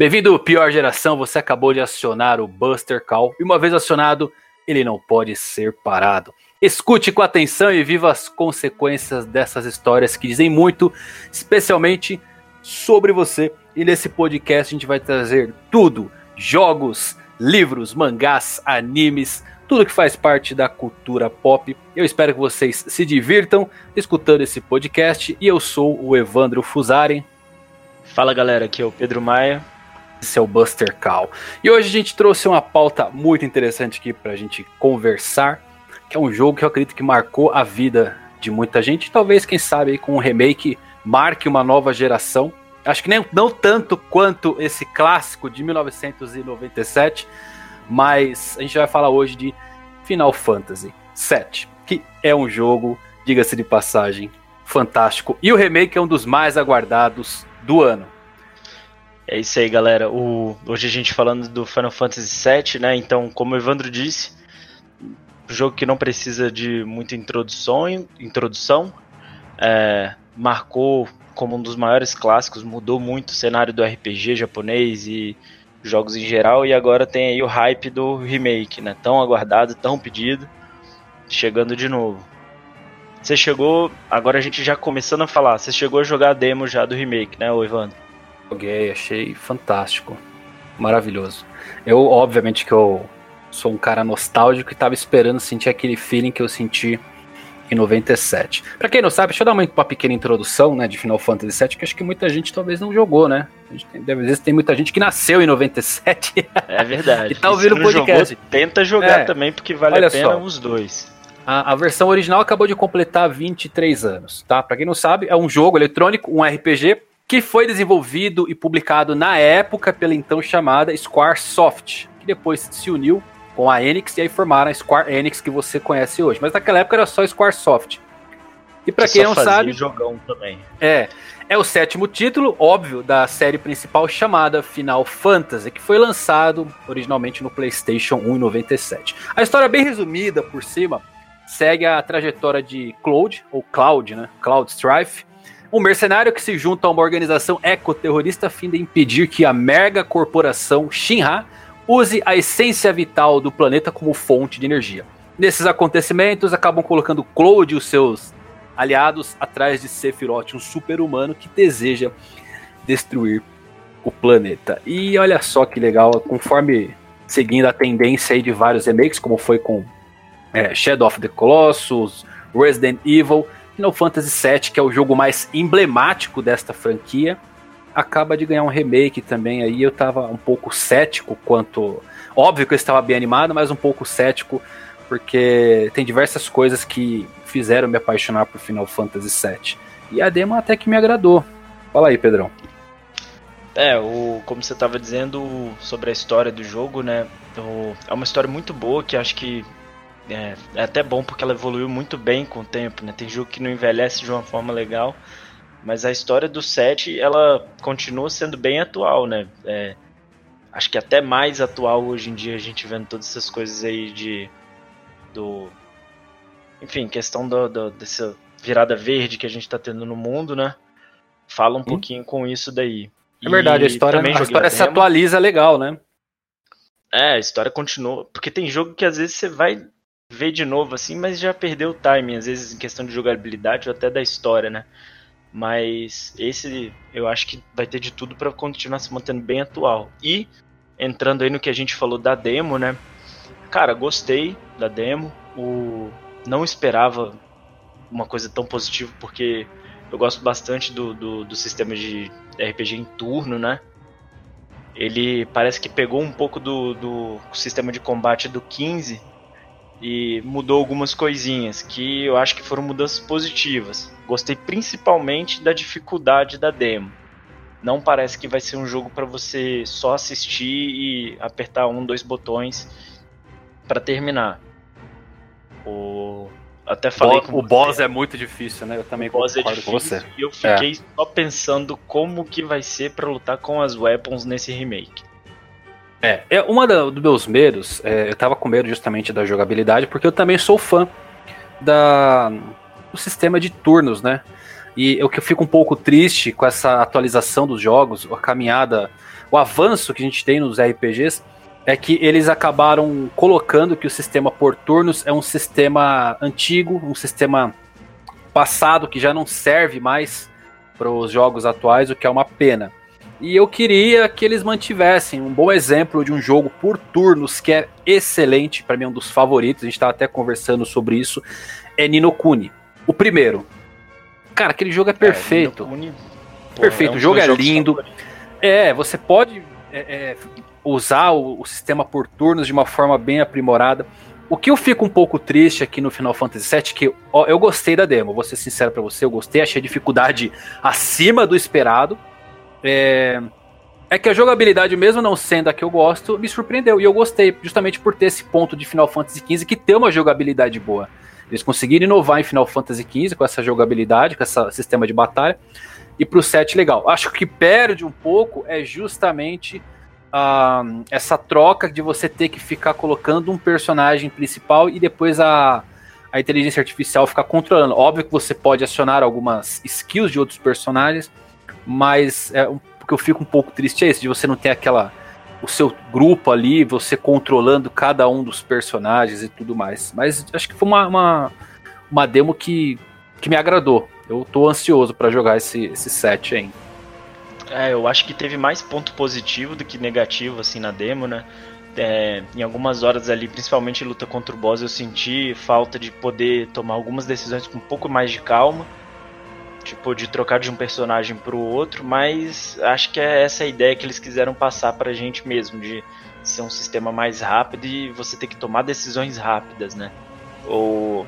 Bem-vindo, pior geração. Você acabou de acionar o Buster Call e uma vez acionado, ele não pode ser parado. Escute com atenção e viva as consequências dessas histórias que dizem muito, especialmente sobre você. E nesse podcast a gente vai trazer tudo: jogos, livros, mangás, animes, tudo que faz parte da cultura pop. Eu espero que vocês se divirtam escutando esse podcast. E eu sou o Evandro Fusari. Fala galera, aqui é o Pedro Maia. O Buster Call. E hoje a gente trouxe uma pauta muito interessante aqui pra gente conversar, que é um jogo que eu acredito que marcou a vida de muita gente. Talvez, quem sabe, com um remake marque uma nova geração. Acho que nem, não tanto quanto esse clássico de 1997, mas a gente vai falar hoje de Final Fantasy VII, que é um jogo, diga-se de passagem, fantástico. E o remake é um dos mais aguardados do ano. É isso aí, galera. O, hoje a gente falando do Final Fantasy VII, né? Então, como o Evandro disse, um jogo que não precisa de muita introdução, introdução é, marcou como um dos maiores clássicos, mudou muito o cenário do RPG japonês e jogos em geral, e agora tem aí o hype do remake, né? Tão aguardado, tão pedido, chegando de novo. Você chegou, agora a gente já começando a falar, você chegou a jogar a demo já do remake, né, Evandro? Joguei, achei fantástico, maravilhoso. Eu, obviamente que eu sou um cara nostálgico e tava esperando sentir aquele feeling que eu senti em 97. Para quem não sabe, deixa eu dar uma, uma, pequena introdução, né, de Final Fantasy VII, que acho que muita gente talvez não jogou, né? Tem, deve vezes tem muita gente que nasceu em 97. É verdade. e tá ouvindo o podcast. Jogou, tenta jogar é, também, porque vale a pena só. os dois. A, a, versão original acabou de completar 23 anos, tá? Para quem não sabe, é um jogo eletrônico, um RPG, que foi desenvolvido e publicado na época pela então chamada Squaresoft, que depois se uniu com a Enix e aí formaram a Square Enix que você conhece hoje. Mas naquela época era só Squaresoft. E para que quem não sabe, jogão também. É, é o sétimo título, óbvio, da série principal chamada Final Fantasy, que foi lançado originalmente no PlayStation 1 em 97. A história bem resumida por cima segue a trajetória de Cloud, ou Cloud, né? Cloud Strife, um mercenário que se junta a uma organização ecoterrorista a fim de impedir que a mega corporação Shinra use a essência vital do planeta como fonte de energia. Nesses acontecimentos, acabam colocando Cloud e os seus aliados atrás de Sephiroth, um super-humano que deseja destruir o planeta. E olha só que legal, conforme seguindo a tendência aí de vários remakes, como foi com é, Shadow of the Colossus, Resident Evil, Final Fantasy VII, que é o jogo mais emblemático desta franquia, acaba de ganhar um remake também. Aí eu tava um pouco cético quanto. Óbvio que eu estava bem animado, mas um pouco cético, porque tem diversas coisas que fizeram me apaixonar por Final Fantasy VII. E a demo até que me agradou. Fala aí, Pedrão. É, o, como você estava dizendo sobre a história do jogo, né? O, é uma história muito boa que acho que é, é, até bom porque ela evoluiu muito bem com o tempo, né? Tem jogo que não envelhece de uma forma legal, mas a história do 7, ela continua sendo bem atual, né? É, acho que até mais atual hoje em dia, a gente vendo todas essas coisas aí de... do... Enfim, questão do, do dessa virada verde que a gente tá tendo no mundo, né? Fala um hum. pouquinho com isso daí. É verdade, a história, a história se atualiza legal, né? É, a história continua. Porque tem jogo que às vezes você vai ver de novo assim, mas já perdeu o timing, às vezes em questão de jogabilidade ou até da história, né? Mas esse eu acho que vai ter de tudo para continuar se mantendo bem atual. E entrando aí no que a gente falou da demo, né? Cara, gostei da demo. O não esperava uma coisa tão positiva porque eu gosto bastante do, do, do sistema de RPG em turno, né? Ele parece que pegou um pouco do, do sistema de combate do 15 e mudou algumas coisinhas que eu acho que foram mudanças positivas. Gostei principalmente da dificuldade da demo. Não parece que vai ser um jogo para você só assistir e apertar um, dois botões para terminar. O até falei o, o boss é muito difícil, né? Eu também o boss é difícil, com você. E eu fiquei é. só pensando como que vai ser para lutar com as weapons nesse remake. É, é uma dos meus medos, é, eu tava com medo justamente da jogabilidade, porque eu também sou fã da, do sistema de turnos, né? E o que eu fico um pouco triste com essa atualização dos jogos, a caminhada, o avanço que a gente tem nos RPGs, é que eles acabaram colocando que o sistema por turnos é um sistema antigo, um sistema passado que já não serve mais para os jogos atuais, o que é uma pena. E eu queria que eles mantivessem um bom exemplo de um jogo por turnos que é excelente, para mim é um dos favoritos, a gente estava até conversando sobre isso, é Nino Kuni. O primeiro. Cara, aquele jogo é perfeito. É, Kuni, perfeito, é um o jogo é lindo. É, você pode é, é, usar o, o, sistema por turnos de uma forma bem aprimorada. O que eu fico um pouco triste aqui no Final Fantasy VII, que ó, eu gostei da demo, vou ser sincero para você, eu gostei, achei a dificuldade acima do esperado. É, é que a jogabilidade, mesmo não sendo a que eu gosto, me surpreendeu. E eu gostei, justamente por ter esse ponto de Final Fantasy XV que tem uma jogabilidade boa. Eles conseguiram inovar em Final Fantasy XV com essa jogabilidade, com esse sistema de batalha. E pro 7, legal. Acho que perde um pouco é justamente uh, essa troca de você ter que ficar colocando um personagem principal e depois a, a inteligência artificial ficar controlando. Óbvio que você pode acionar algumas skills de outros personagens, mas é, o que eu fico um pouco triste é esse, de você não ter aquela o seu grupo ali, você controlando cada um dos personagens e tudo mais. Mas acho que foi uma, uma, uma demo que, que me agradou. Eu tô ansioso para jogar esse, esse set ainda. É, eu acho que teve mais ponto positivo do que negativo, assim, na demo, né? É, em algumas horas ali, principalmente luta contra o boss, eu senti falta de poder tomar algumas decisões com um pouco mais de calma. Tipo, de trocar de um personagem pro outro, mas acho que é essa a ideia que eles quiseram passar pra gente mesmo, de ser um sistema mais rápido e você ter que tomar decisões rápidas, né? Ou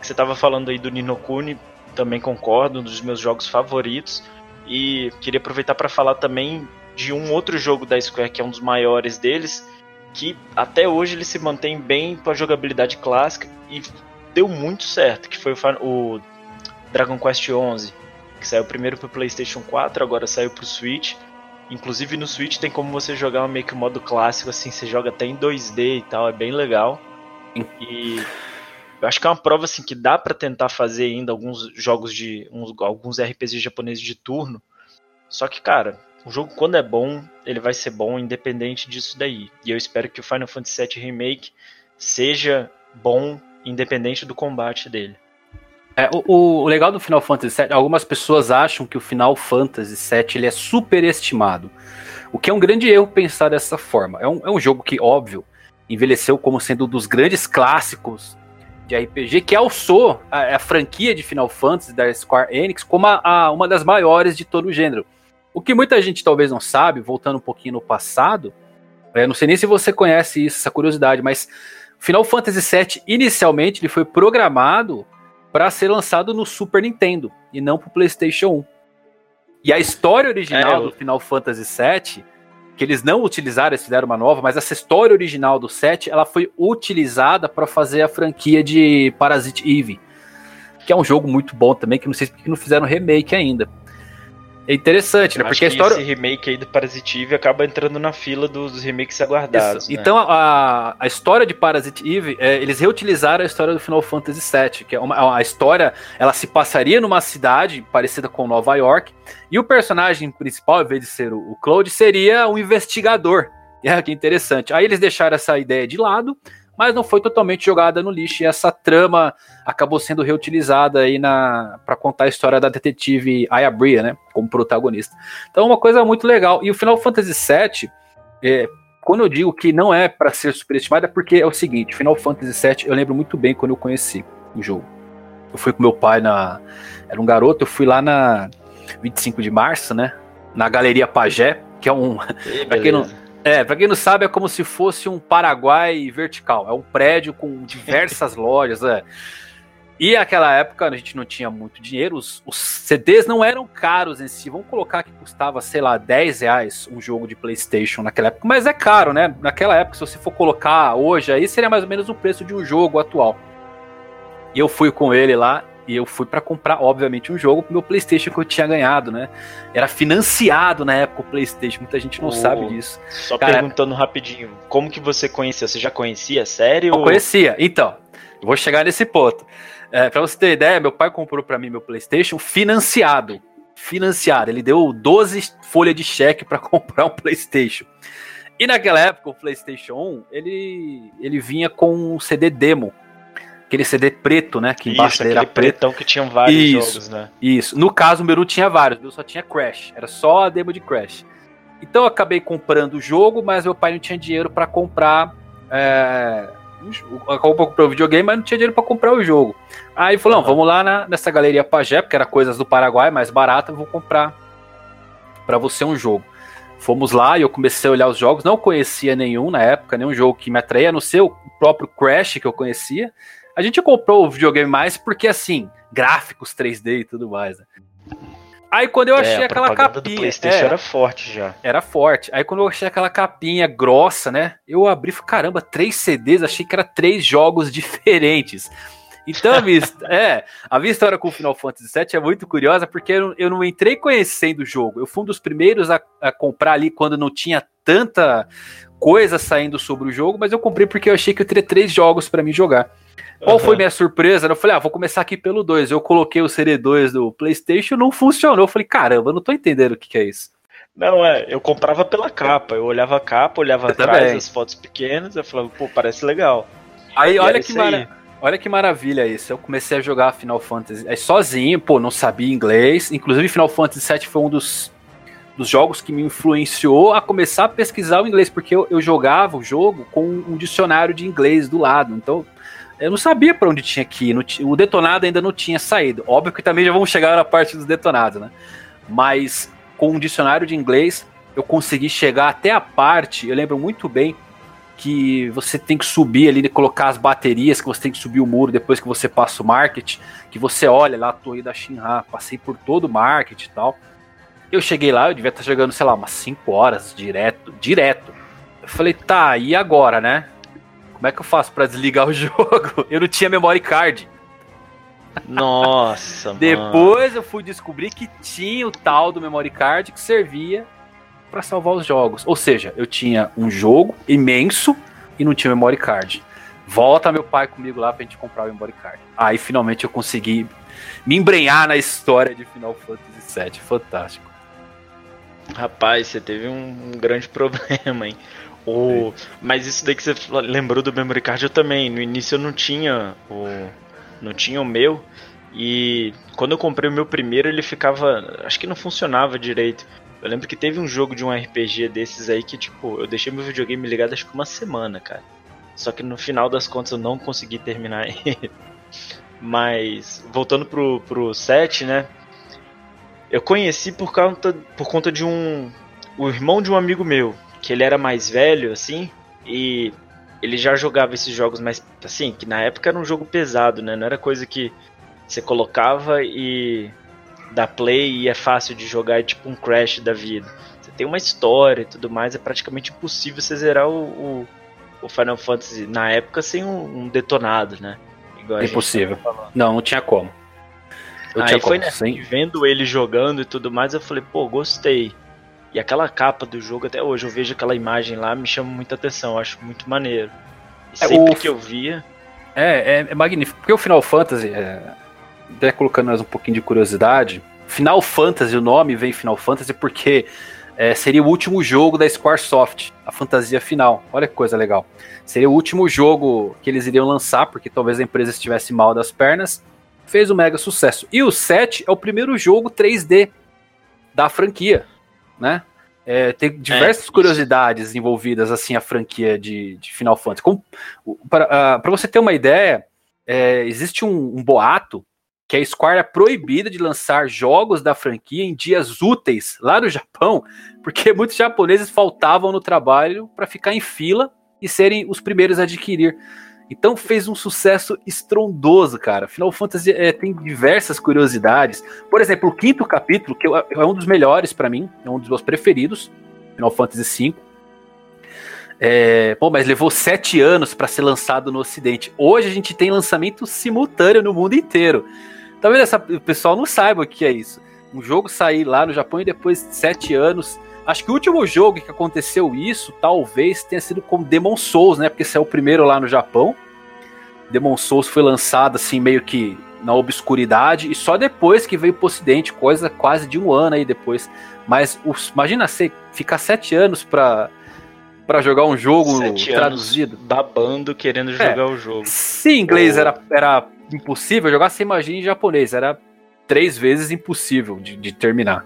você tava falando aí do Ninokuni, também concordo, um dos meus jogos favoritos. E queria aproveitar para falar também de um outro jogo da Square que é um dos maiores deles, que até hoje ele se mantém bem com a jogabilidade clássica e deu muito certo, que foi o, Dragon Quest XI, que saiu primeiro para o PlayStation 4, agora saiu para o Switch. Inclusive no Switch tem como você jogar meio que o modo clássico, assim, você joga até em 2D e tal, é bem legal. E eu acho que é uma prova assim que dá para tentar fazer ainda alguns jogos de uns, alguns RPGs japoneses de turno. Só que, cara, o jogo quando é bom, ele vai ser bom independente disso daí. E eu espero que o Final Fantasy VII Remake seja bom independente do combate dele. É, o, o, legal do Final Fantasy VII, algumas pessoas acham que o Final Fantasy VII ele é superestimado. O que é um grande erro pensar dessa forma. É um, é um jogo que, óbvio, envelheceu como sendo um dos grandes clássicos de RPG, que alçou a, a, franquia de Final Fantasy da Square Enix como a, a, uma das maiores de todo o gênero. O que muita gente talvez não sabe, voltando um pouquinho no passado, é, não sei nem se você conhece isso, essa curiosidade, mas Final Fantasy VII, inicialmente, ele foi programado para ser lançado no Super Nintendo e não para o PlayStation 1. E a história original é, eu... do Final Fantasy VII que eles não utilizaram, eles fizeram uma nova, mas essa história original do set, ela foi utilizada para fazer a franquia de Parasite Eve, que é um jogo muito bom também, que não sei porque não fizeram remake ainda. É interessante, né? Porque a história. Esse remake aí do Parasite Eve acaba entrando na fila dos remakes aguardados. Né? Então, a, a história de Parasite Eve, é, eles reutilizaram a história do Final Fantasy VII, que é uma a história, ela se passaria numa cidade parecida com Nova York, e o personagem principal, em vez de ser o, o Claude, seria um investigador. É que interessante. Aí eles deixaram essa ideia de lado mas não foi totalmente jogada no lixo. E essa trama acabou sendo reutilizada aí na para contar a história da detetive Aya Bria, né, como protagonista. Então, é uma coisa muito legal. E o Final Fantasy VII, é, quando eu digo que não é para ser superestimado, é porque é o seguinte: Final Fantasy VII eu lembro muito bem quando eu conheci o jogo. Eu fui com meu pai na. Era um garoto, eu fui lá na 25 de março, né? Na Galeria Pagé, que é um. pra quem não é, pra quem não sabe, é como se fosse um Paraguai vertical. É um prédio com diversas lojas, é. E naquela época a gente não tinha muito dinheiro, os, os, CDs não eram caros em si. Vamos colocar que custava, sei lá, 10 reais um jogo de PlayStation naquela época, mas é caro, né? Naquela época, se você for colocar hoje, aí seria mais ou menos o preço de um jogo atual. E eu fui com ele lá e eu fui para comprar, obviamente, um jogo pro meu PlayStation que eu tinha ganhado, né? Era financiado na época o PlayStation, muita gente não oh, sabe disso. Só Cara, perguntando rapidinho, como que você conhecia? Você já conhecia a série? Eu ou... conhecia. Então, eu vou chegar nesse ponto. É, pra você ter ideia, meu pai comprou para mim meu PlayStation financiado. Financiado. Ele deu 12 folhas de cheque para comprar um PlayStation. E naquela época, o PlayStation 1, ele, ele vinha com um CD demo. Aquele CD preto, né? Que embaixo Isso, era pretão que tinha vários isso, jogos, né? Isso. No caso, o meu não tinha vários, o meu só tinha Crash. Era só a demo de Crash. Então eu acabei comprando o jogo, mas meu pai não tinha dinheiro para comprar. É, acabou comprar o videogame, mas não tinha dinheiro para comprar o jogo. Aí falou: uhum. não, vamos lá na, nessa galeria Pajé, porque era coisas do Paraguai, mais barata, vou comprar para você um jogo. Fomos lá e eu comecei a olhar os jogos, não conhecia nenhum na época, nenhum jogo que me atraía, a não ser o próprio Crash que eu conhecia. A gente comprou o videogame mais porque, assim, gráficos 3D e tudo mais. Né? Aí quando eu é, achei é, aquela capinha. Do PlayStation é, era forte já. Era forte. Aí quando eu achei aquela capinha grossa, né? Eu abri e falei, caramba, três CDs, achei que era três jogos diferentes. Então, a minha, é, a minha história com o Final Fantasy VII é muito curiosa, porque eu, eu não entrei conhecendo o jogo. Eu fui um dos primeiros a, a comprar ali quando não tinha tanta coisa saindo sobre o jogo, mas eu comprei porque eu achei que eu teria três jogos para mim jogar. Qual uhum. foi minha surpresa? Eu falei, ah, vou começar aqui pelo 2. Eu coloquei o CD2 do PlayStation, não funcionou. Eu falei, caramba, não tô entendendo o que, que é isso. Não, é, eu comprava pela capa. Eu olhava a capa, olhava eu atrás, também. as fotos pequenas, eu falava, pô, parece legal. Aí, olha que, mara... olha que maravilha isso. Eu comecei a jogar Final Fantasy aí, sozinho, pô, não sabia inglês. Inclusive, Final Fantasy VII foi um dos, dos jogos que me influenciou a começar a pesquisar o inglês, porque eu, eu jogava o jogo com um dicionário de inglês do lado. Então, eu não sabia para onde tinha que ir. O detonado ainda não tinha saído. Óbvio que também já vamos chegar na parte dos detonados, né? Mas com um dicionário de inglês, eu consegui chegar até a parte. Eu lembro muito bem que você tem que subir ali, colocar as baterias, que você tem que subir o muro depois que você passa o market, que você olha lá a torre da Shinra, passei por todo o market e tal. Eu cheguei lá, eu devia estar jogando, sei lá, umas 5 horas direto, direto. Eu falei, tá, e agora, né? Como é que eu faço para desligar o jogo? Eu não tinha memory card. Nossa, Depois eu fui descobrir que tinha o tal do memory card que servia para salvar os jogos. Ou seja, eu tinha um jogo imenso e não tinha memory card. Volta meu pai comigo lá pra gente comprar o memory card. Aí finalmente eu consegui me embrenhar na história de Final Fantasy VII. Fantástico. Rapaz, você teve um, grande problema, hein? O... Mas isso daí que você lembrou do memory card, eu também. No início eu não tinha o, não tinha o meu. E quando eu comprei o meu primeiro, ele ficava. Acho que não funcionava direito. Eu lembro que teve um jogo de um RPG desses aí que, tipo, eu deixei meu videogame ligado acho que uma semana, cara. Só que no final das contas eu não consegui terminar ele. Mas, voltando pro, pro set, né? Eu conheci por conta, por conta de um. O irmão de um amigo meu que ele era mais velho, assim, e ele já jogava esses jogos mais, assim, que na época era um jogo pesado, né? Não era coisa que você colocava e dá play e é fácil de jogar, é tipo um Crash da vida. Você tem uma história e tudo mais, é praticamente impossível você zerar o, o, o Final Fantasy na época sem um, um detonado, né? Impossível. Não, não tinha como. Eu Aí foi, como, né? Vendo ele jogando e tudo mais, eu falei, pô, gostei. E aquela capa do jogo, até hoje eu vejo aquela imagem lá, me chama muita atenção, eu acho muito maneiro. E é, sempre o... que eu via. É, é, é, magnífico. Porque o Final Fantasy, é, até colocando mais um pouquinho de curiosidade, Final Fantasy, o nome vem Final Fantasy porque é, seria o último jogo da Squaresoft, a fantasia final. Olha que coisa legal. Seria o último jogo que eles iriam lançar, porque talvez a empresa estivesse mal das pernas. Fez um mega sucesso. E o 7 é o primeiro jogo 3D da franquia né? É, tem diversas é, curiosidades envolvidas assim a franquia de, de Final Fantasy. Para uh, você ter uma ideia, é, existe um, um, boato que a Square é proibida de lançar jogos da franquia em dias úteis lá no Japão, porque muitos japoneses faltavam no trabalho para ficar em fila e serem os primeiros a adquirir. Então fez um sucesso estrondoso, cara. Final Fantasy é, tem diversas curiosidades. Por exemplo, o quinto capítulo, que é um dos melhores para mim, é um dos meus preferidos, Final Fantasy V. É, bom, mas levou sete anos para ser lançado no Ocidente. Hoje a gente tem lançamento simultâneo no mundo inteiro. Talvez essa, o pessoal não saiba o que é isso. Um jogo sair lá no Japão e depois de sete anos Acho que o último jogo que aconteceu isso, talvez tenha sido com Demon Souls, né? Porque saiu o primeiro lá no Japão. Demon Souls foi lançado assim meio que na obscuridade e só depois que veio pro ocidente, coisa quase de um ano aí depois. Mas os, imagina você ficar sete anos pra, pra jogar um jogo Sete traduzido. babando querendo jogar o jogo. Se em inglês Oh. era, era impossível jogar, você imagina em japonês. Era três vezes impossível de, de terminar.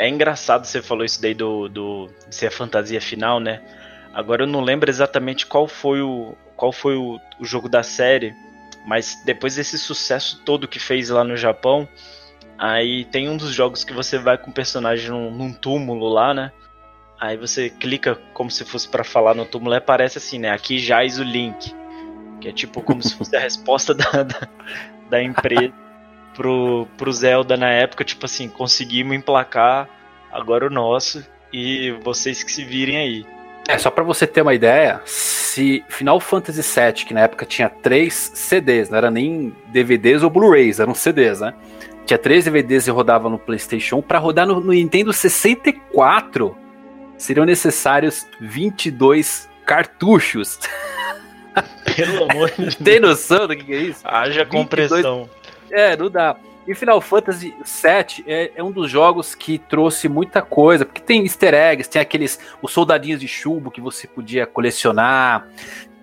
É engraçado você falou isso daí do, do de ser a fantasia final, né? Agora eu não lembro exatamente qual foi o qual foi o, o jogo da série, mas depois desse sucesso todo que fez lá no Japão, aí tem um dos jogos que você vai com o personagem num, num túmulo lá, né? Aí você clica como se fosse pra falar no túmulo e aparece assim, né? Aqui jaz o link. Que é tipo como se fosse a resposta da, da, da empresa pro, pro Zelda na época, tipo assim, conseguimos emplacar agora o nosso e vocês que se virem aí. É, só pra você ter uma ideia, se Final Fantasy VII, que na época tinha três CDs, não era nem DVDs ou Blu-rays, eram CDs, né? Tinha três DVDs e rodava no PlayStation 1. Pra rodar no, no Nintendo 64, seriam necessários 22 cartuchos. Pelo amor de Deus. Tem noção do que é isso? Haja 22 compressão. É, não dá. E Final Fantasy VII é, é um dos jogos que trouxe muita coisa, porque tem easter eggs, tem aqueles os soldadinhos de chumbo que você podia colecionar.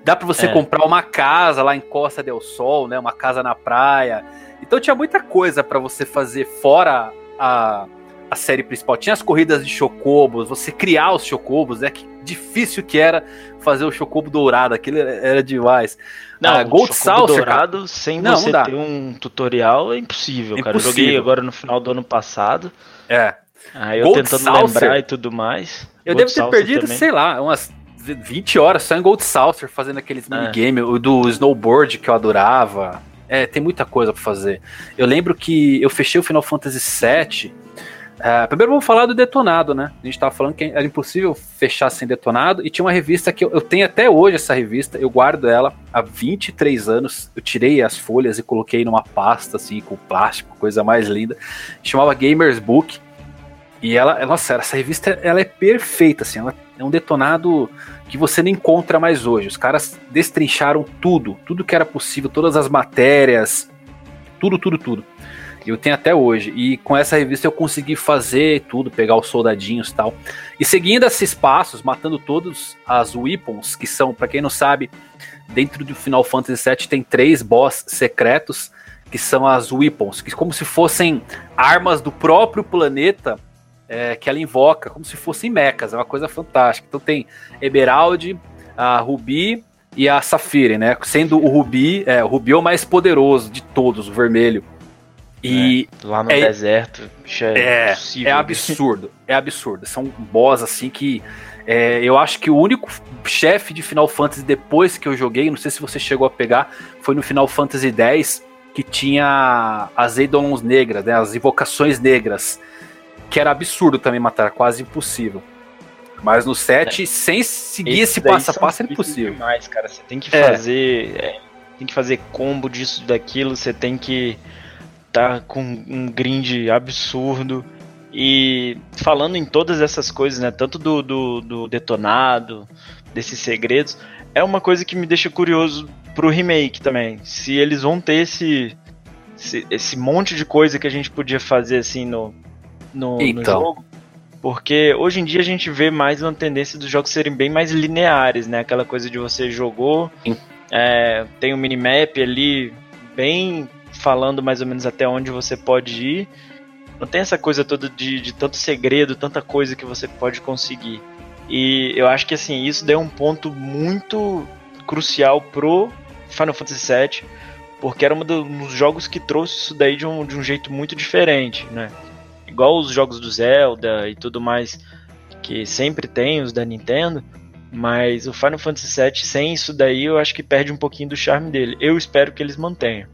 Dá pra você É. comprar uma casa lá em Costa del Sol, né? Uma casa na praia. Então tinha muita coisa pra você fazer fora a, a série principal. Tinha as corridas de chocobos, você criar os chocobos, né? Que difícil que era fazer o chocobo dourado, aquilo era- demais. Não, Ah, Gold Saucer, dourado sem Não, você não ter um tutorial é impossível, cara. Eu Impossível. joguei agora no final do ano passado. É. Aí eu Gold tentando Saucer. lembrar e tudo mais. Eu Gold devo ter Saucer perdido, também. sei lá, umas 20 horas só em Gold Saucer fazendo aqueles É. minigame, o do snowboard que eu adorava. É, tem muita coisa pra fazer. Eu lembro que eu fechei o Final Fantasy VII. É, primeiro vamos falar do detonado, né? A gente tava falando que era impossível fechar sem detonado. E tinha uma revista que eu, eu tenho até hoje essa revista, eu guardo ela há 23 anos. Eu tirei as folhas e coloquei numa pasta, assim, com plástico, coisa mais linda. Chamava Gamers Book. E ela, nossa, essa revista ela é perfeita, assim, ela é um detonado que você não encontra mais hoje. Os caras destrincharam tudo, tudo que era possível, todas as matérias, tudo, tudo, tudo. Eu tenho até hoje. E com essa revista eu consegui fazer tudo, pegar os soldadinhos e tal. E seguindo esses passos, matando todos as weapons, que são, pra quem não sabe, dentro do Final Fantasy VII tem três boss secretos, que são as weapons, que como se fossem armas do próprio planeta é, que ela invoca, como se fossem mechas, é uma coisa fantástica. Então tem Emerald, a Rubi e a Safire, né? Sendo o Rubi, é, o é o mais poderoso de todos, o vermelho. E Lá no É- deserto, bicho, é, é, impossível. é absurdo, é absurdo. São boss assim que é, eu acho que o único chefe de Final Fantasy depois que eu joguei, não sei se você chegou a pegar, foi no Final Fantasy X que tinha as Eidolons negras, né, as invocações negras, que era absurdo também matar, quase impossível. Mas no 7, sem seguir esse Esses daí passo a passo, é difíceis impossível. Demais, cara. Você tem que É. fazer. é, tem que fazer combo disso, daquilo. Você tem que tá com um grind absurdo. E falando em todas essas coisas, né? Tanto do, do, do detonado, desses segredos, é uma coisa que me deixa curioso pro remake também. Se eles vão ter esse, esse, esse monte de coisa que a gente podia fazer assim no, no, no Então. jogo. Porque hoje em dia a gente vê mais uma tendência dos jogos serem bem mais lineares, né? Aquela coisa de você jogou, é, tem um minimap ali, bem falando mais ou menos até onde você pode ir. Não tem essa coisa toda de, de tanto segredo, tanta coisa que você pode conseguir. E eu acho que assim, isso deu um ponto muito crucial pro Final Fantasy VII, porque era um um dos jogos que trouxe isso daí de um, de um jeito muito diferente, né? Igual os jogos do Zelda e tudo mais, que sempre tem os da Nintendo, mas o Final Fantasy VII, sem isso daí, eu acho que perde um pouquinho do charme dele. Eu espero que eles mantenham.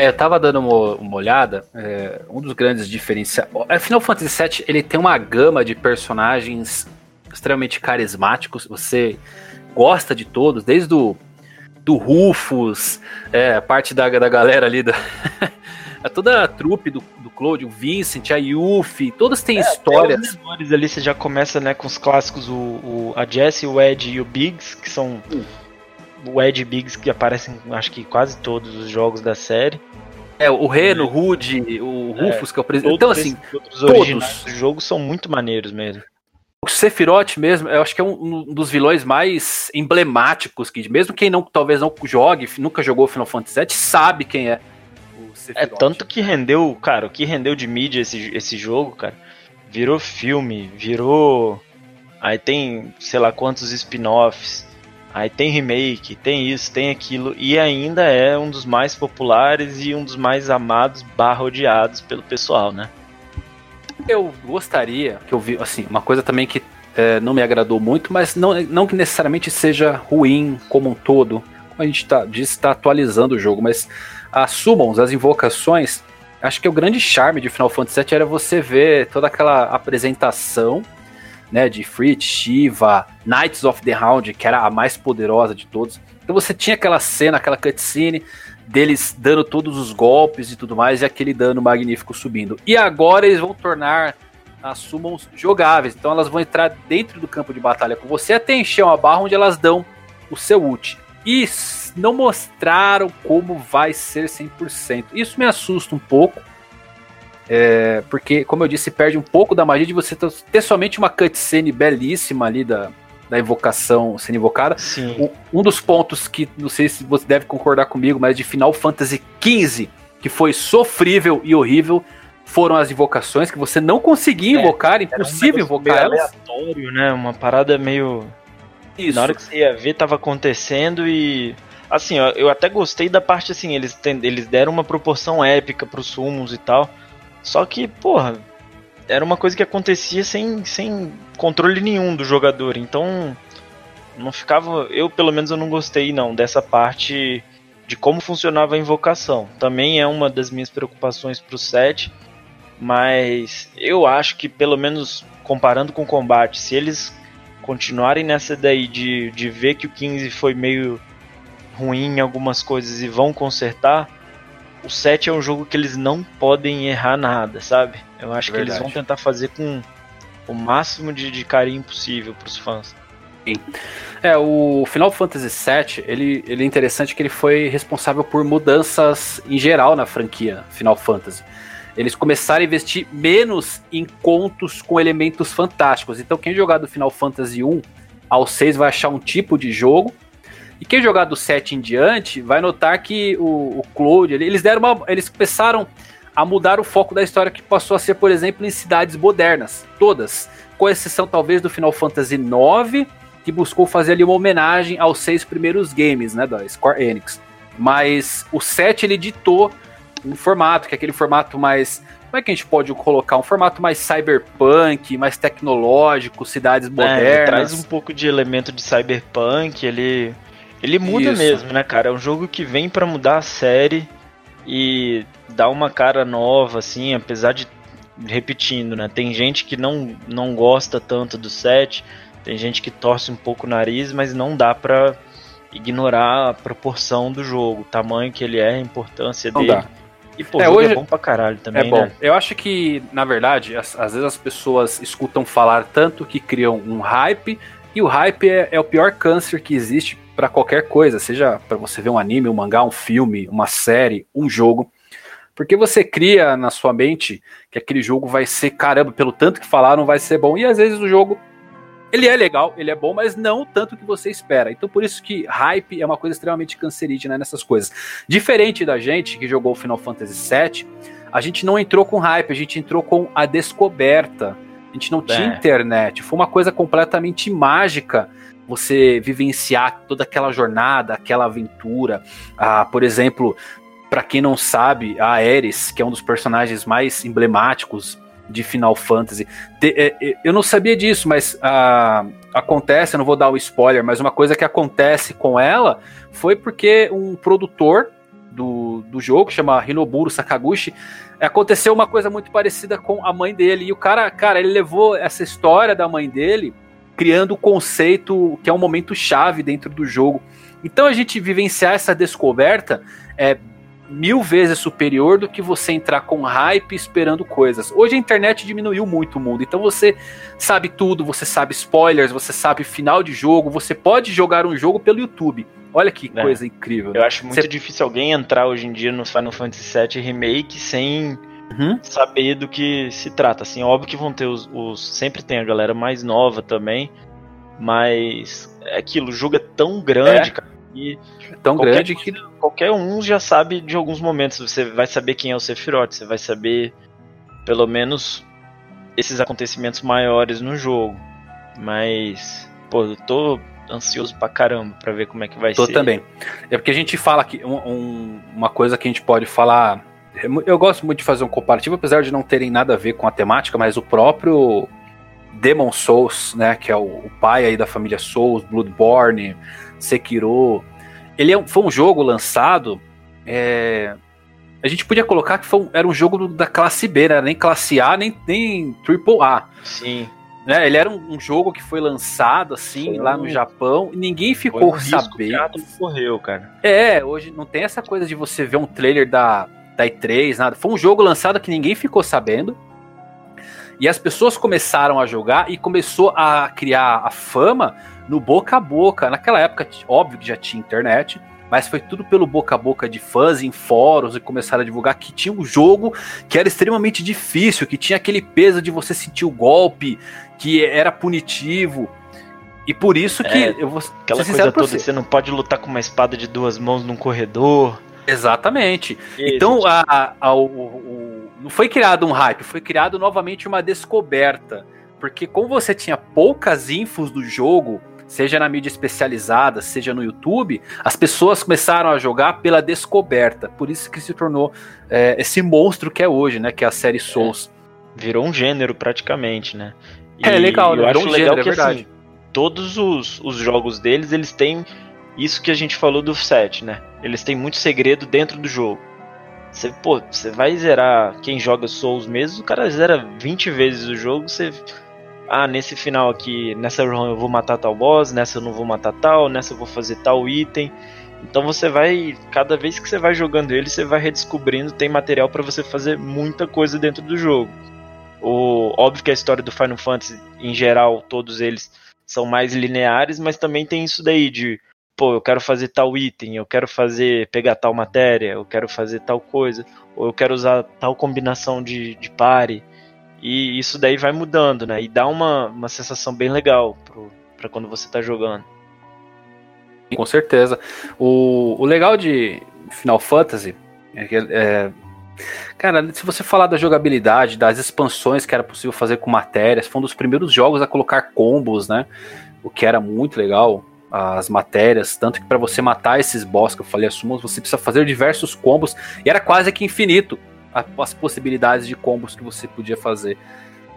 É, eu tava dando uma, uma olhada, é, um dos grandes diferenciais. Final Fantasy VII, ele tem uma gama de personagens extremamente carismáticos, você gosta de todos, desde o do Rufus, é, a parte da, da galera ali, da, é toda a trupe do, do Claude, o Vincent, a Yuffie, todos têm histórias. Até os menores ali você já começa né, com os clássicos, o, o- a Jessie, o Ed e o Biggs, que são o Ed Biggs que aparece em acho que quase todos os jogos da série. É, o Reno, o Rude, o Rufus, é, que é o presidente. Então, assim, todos os originais do jogo são muito maneiros mesmo. O Sephiroth mesmo, eu acho que é um, um, dos vilões mais emblemáticos que, mesmo quem não talvez não jogue, nunca jogou Final Fantasy VII, sabe quem é o Sephiroth. É tanto que rendeu, cara, o que rendeu de mídia esse, esse jogo, cara, virou filme, virou. Aí tem, sei lá quantos spin-offs. Aí tem remake, tem isso, tem aquilo, e ainda é um dos mais populares e um dos mais amados barra odiados pelo pessoal, né? Eu gostaria que eu vi, assim, uma coisa também que é, não me agradou muito, mas não, não que necessariamente seja ruim como um todo, como a gente tá, disse, está atualizando o jogo, mas as summons, as invocações, acho que o grande charme de Final Fantasy VII era você ver toda aquela apresentação né, de Fritz, Shiva, Knights of the Round, que era a mais poderosa de todos. Então você tinha aquela cena, aquela cutscene deles dando todos os golpes e tudo mais, e aquele dano magnífico subindo. E agora eles vão tornar as summons jogáveis, então elas vão entrar dentro do campo de batalha com você até encher uma barra onde elas dão o seu ult. E não mostraram como vai ser 100%. Isso me assusta um pouco, é, porque, como eu disse, perde um pouco da magia de você ter somente uma cutscene belíssima ali da, da invocação sendo invocada. Sim. Um, dos pontos que, não sei se você deve concordar comigo, mas de Final Fantasy XV, que foi sofrível e horrível, foram as invocações que você não conseguia é, invocar, impossível um invocar elas. aleatório, né? Uma parada meio. Isso. Na hora que você ia ver, tava acontecendo e. Assim, eu até gostei da parte assim, eles, eles deram uma proporção épica pros sumos e tal. Só que, porra, era uma coisa que acontecia sem, sem controle nenhum do jogador. Então, não ficava. Eu, pelo menos, eu não gostei, não, dessa parte de como funcionava a invocação. Também é uma das minhas preocupações pro set. Mas eu acho que, pelo menos comparando com o combate, se eles continuarem nessa daí de, de ver que o 15 foi meio ruim em algumas coisas e vão consertar, o 7 é um jogo que eles não podem errar nada, sabe? Eu acho é que eles vão tentar fazer com o máximo de, de carinho possível para os fãs. Sim. É, o Final Fantasy VII, ele, ele é interessante que ele foi responsável por mudanças em geral na franquia Final Fantasy. Eles começaram a investir menos em contos com elementos fantásticos. Então, quem jogar do Final Fantasy 1 ao 6 vai achar um tipo de jogo e quem jogar do 7 em diante vai notar que o, o Claude, eles deram uma, eles começaram a mudar o foco da história que passou a ser, por exemplo, em cidades modernas, todas, com exceção talvez do Final Fantasy IX, que buscou fazer ali uma homenagem aos seis primeiros games, né, da Square Enix. Mas o 7 ele ditou um formato, que é aquele formato mais como é que a gente pode colocar um formato mais cyberpunk, mais tecnológico, cidades modernas? É, ele traz um pouco de elemento de cyberpunk, ele ele muda Isso. mesmo, né, cara? É um jogo que vem para mudar a série e dar uma cara nova, assim, apesar de repetindo, né? Tem gente que não, não gosta tanto do set, tem gente que torce um pouco o nariz, mas não dá pra ignorar a proporção do jogo, o tamanho que ele é, a importância não dele. Dá. E pô, é, o jogo é hoje... é bom pra caralho também, é bom. Né? Eu acho que, na verdade, às, às, vezes as pessoas escutam falar tanto que criam um hype, e o hype é, é o pior câncer que existe para qualquer coisa, seja para você ver um anime, um mangá, um filme, uma série, um jogo. Porque você cria na sua mente que aquele jogo vai ser, caramba, pelo tanto que falaram, vai ser bom. E às vezes o jogo, ele é legal, ele é bom, mas não tanto que você espera. Então por isso que hype é uma coisa extremamente cancerígena nessas coisas. Diferente da gente que jogou Final Fantasy VII, a gente não entrou com hype, a gente entrou com a descoberta. A gente não tinha é. internet. Foi uma coisa completamente mágica você vivenciar toda aquela jornada, aquela aventura. Ah, por exemplo, para quem não sabe, a Ares, que é um dos personagens mais emblemáticos de Final Fantasy. É, é, eu não sabia disso, mas ah, acontece, eu não vou dar o spoiler, mas uma coisa que acontece com ela foi porque um produtor do, do jogo, chama Hinoburo Sakaguchi, aconteceu uma coisa muito parecida com a mãe dele. E o cara, cara, ele levou essa história da mãe dele criando o conceito que é um momento chave dentro do jogo. Então a gente vivenciar essa descoberta é mil vezes superior do que você entrar com hype esperando coisas. Hoje a internet diminuiu muito o mundo, então você sabe tudo, você sabe spoilers, você sabe final de jogo, você pode jogar um jogo pelo YouTube. Olha que é. coisa incrível. Eu acho muito você... difícil alguém entrar hoje em dia no Final Fantasy VII Remake sem uhum. saber do que se trata. Assim, óbvio que vão ter os, os, Sempre tem a galera mais nova também. Mas é aquilo, o jogo é tão grande, é. cara. E tão grande que. Qualquer um já sabe de alguns momentos. Você vai saber quem é o Sephiroth, você vai saber pelo menos esses acontecimentos maiores no jogo. Mas, pô, eu tô ansioso pra caramba pra ver como é que vai tô ser. Tô também. É porque a gente fala que um, um, uma coisa que a gente pode falar eu gosto muito de fazer um comparativo, apesar de não terem nada a ver com a temática, mas o próprio Demon Souls, né, que é o, o pai aí da família Souls, Bloodborne, Sekiro, ele é, foi um jogo lançado. É, a gente podia colocar que foi, era um jogo da classe B, né, nem classe A, nem, nem Triple A. Sim. Né, ele era um, um, jogo que foi lançado assim lá no Japão e ninguém ficou foi um sabendo. Correu, cara. É, hoje não tem essa coisa de você ver um trailer da da E3, nada. Foi um jogo lançado que ninguém ficou sabendo. E as pessoas começaram a jogar e começou a criar a fama no boca a boca. Naquela época, óbvio que já tinha internet, mas foi tudo pelo boca a boca de fãs em fóruns e começaram a divulgar que tinha um jogo que era extremamente difícil, que tinha aquele peso de você sentir o golpe, que era punitivo. E por isso que é, eu vou aquela coisa toda, você. você não pode lutar com uma espada de duas mãos num corredor. Exatamente. então, a, a, a, o, o, não foi criado um hype, foi criado novamente uma descoberta. Porque como você tinha poucas infos do jogo, seja na mídia especializada, seja no YouTube, as pessoas começaram a jogar pela descoberta. Por isso que se tornou é, esse monstro que é hoje, né? Que é a série é. Souls. É. Virou um gênero praticamente, né? E é legal, né? Eu acho um legal gênero, é que, é verdade. Assim, todos os, os jogos deles, eles têm isso que a gente falou do set, né? Eles têm muito segredo dentro do jogo. Você, pô, você vai zerar quem joga Souls mesmo, o cara zera 20 vezes o jogo, você ah, nesse final aqui, nessa run eu vou matar tal boss, nessa eu não vou matar tal, nessa eu vou fazer tal item. Então você vai, cada vez que você vai jogando ele, você vai redescobrindo, tem material para você fazer muita coisa dentro do jogo. O, óbvio que a história do Final Fantasy, em geral, todos eles são mais lineares, mas também tem isso daí de pô, eu quero fazer tal item, eu quero fazer, pegar tal matéria, eu quero fazer tal coisa, ou eu quero usar tal combinação de, de pare. E isso daí vai mudando, né? E dá uma, uma sensação bem legal para quando você está jogando. Com certeza. O, o legal de Final Fantasy é que é, Cara, se você falar da jogabilidade, das expansões que era possível fazer com matérias, foi um dos primeiros jogos a colocar combos, né? O que era muito legal as matérias, tanto que para você matar esses boss que eu falei, as você precisa fazer diversos combos, e era quase que infinito as possibilidades de combos que você podia fazer.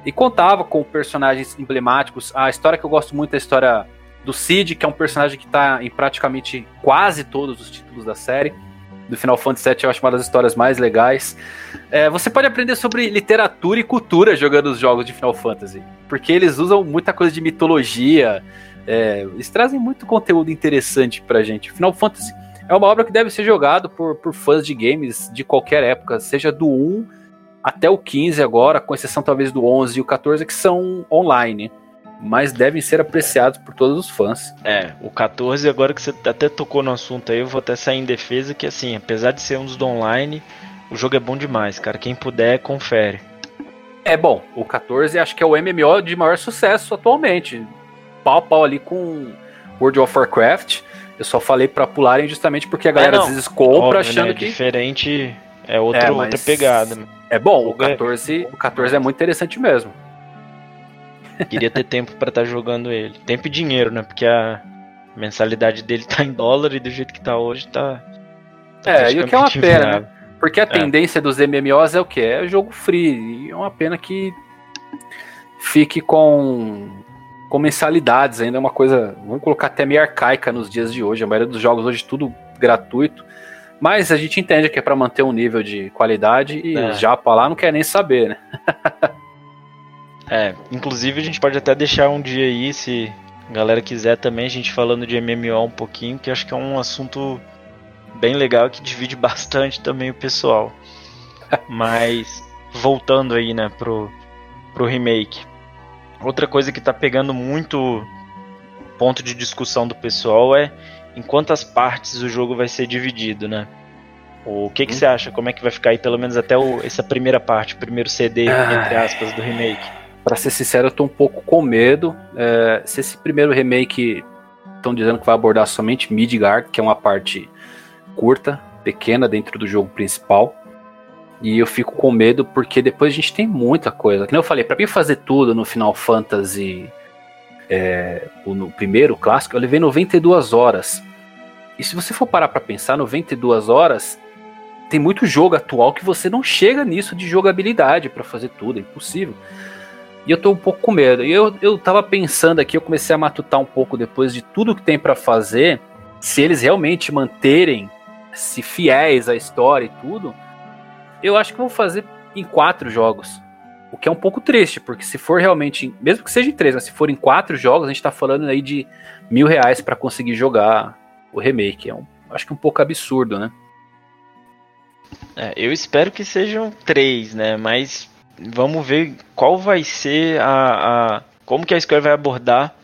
E contava com personagens emblemáticos. A história que eu gosto muito é a história do Cid, que é um personagem que está em praticamente quase todos os títulos da série. Do Final Fantasy VII eu acho uma das histórias mais legais. É, você pode aprender sobre literatura e cultura jogando os jogos de Final Fantasy, porque eles usam muita coisa de mitologia, é, eles trazem muito conteúdo interessante pra gente. Final Fantasy é uma obra que deve ser jogado por, por fãs de games de qualquer época, seja do 1 até o 15 agora, com exceção talvez do 11 e o 14 que são online, mas devem ser apreciados por todos os fãs. É, o 14 agora que você até tocou no assunto aí, eu vou até sair em defesa que assim, apesar de ser um dos do online, o jogo é bom demais, cara. Quem puder, confere. É bom, o 14 acho que é o MMO de maior sucesso atualmente pau a pau ali com World of Warcraft. Eu só falei para pularem justamente porque a é, galera é, às vezes compra Óbvio, achando né? que. Diferente é outro, é, outra pegada. É bom, o 14, o 14 é muito interessante mesmo. Queria ter tempo para estar tá jogando ele. Tempo e dinheiro, né? Porque a mensalidade dele tá em dólar e do jeito que tá hoje tá. tá é, e o que é uma pena, né? Porque a é. tendência dos MMOs é o que? É jogo free. E é uma pena que fique com com mensalidades, ainda é uma coisa, vamos colocar até meio arcaica nos dias de hoje. A maioria dos jogos hoje tudo gratuito. Mas a gente entende que é para manter um nível de qualidade e é. já para lá não quer nem saber, né? é, inclusive a gente pode até deixar um dia aí, se a galera quiser também, a gente falando de MMO um pouquinho, que acho que é um assunto bem legal que divide bastante também o pessoal. Mas voltando aí, né, pro, pro remake. Outra coisa que tá pegando muito ponto de discussão do pessoal é em quantas partes o jogo vai ser dividido, né? O que, que hum. você acha? Como é que vai ficar aí, pelo menos até o, essa primeira parte, o primeiro CD, ah, entre aspas, do remake? Para ser sincero, eu tô um pouco com medo. É, se esse primeiro remake estão dizendo que vai abordar somente Midgard, que é uma parte curta, pequena dentro do jogo principal. E eu fico com medo porque depois a gente tem muita coisa. Que eu falei, para mim fazer tudo no Final Fantasy, é, no primeiro clássico, eu levei 92 horas. E se você for parar para pensar, 92 horas tem muito jogo atual que você não chega nisso de jogabilidade para fazer tudo, é impossível. E eu tô um pouco com medo. E eu, eu tava pensando aqui, eu comecei a matutar um pouco depois de tudo que tem para fazer, se eles realmente manterem se fiéis à história e tudo, eu acho que vou fazer em quatro jogos. O que é um pouco triste, porque se for realmente, mesmo que seja em três, mas se for em quatro jogos, a gente tá falando aí de mil reais para conseguir jogar o remake. É um, acho que um pouco absurdo, né? É, eu espero que sejam três, né? Mas vamos ver qual vai ser a, a como que a Square vai abordar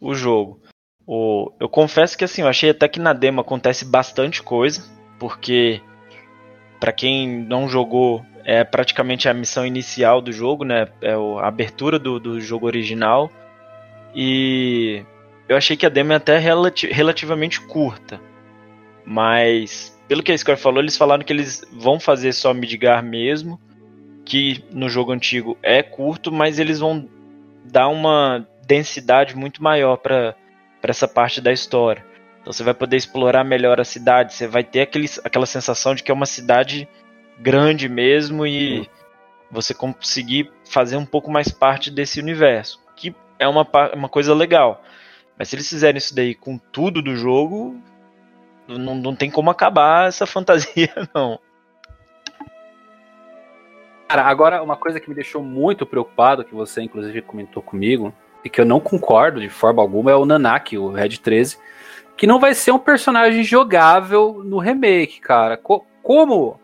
o jogo. O, eu confesso que assim, eu achei até que na demo acontece bastante coisa, porque para quem não jogou é praticamente a missão inicial do jogo, né? É a abertura do, do jogo original. E eu achei que a demo é até relati relativamente curta. Mas, pelo que a Square falou, eles falaram que eles vão fazer só Midgar mesmo que no jogo antigo é curto, mas eles vão dar uma densidade muito maior para essa parte da história. Então você vai poder explorar melhor a cidade, você vai ter aquele, aquela sensação de que é uma cidade grande mesmo e você conseguir fazer um pouco mais parte desse universo, que é uma, uma coisa legal. Mas se eles fizerem isso daí com tudo do jogo, não, não tem como acabar essa fantasia, não. Cara, agora uma coisa que me deixou muito preocupado, que você inclusive comentou comigo, e que eu não concordo de forma alguma, é o Nanak, o Red 13, que não vai ser um personagem jogável no remake, cara. Co como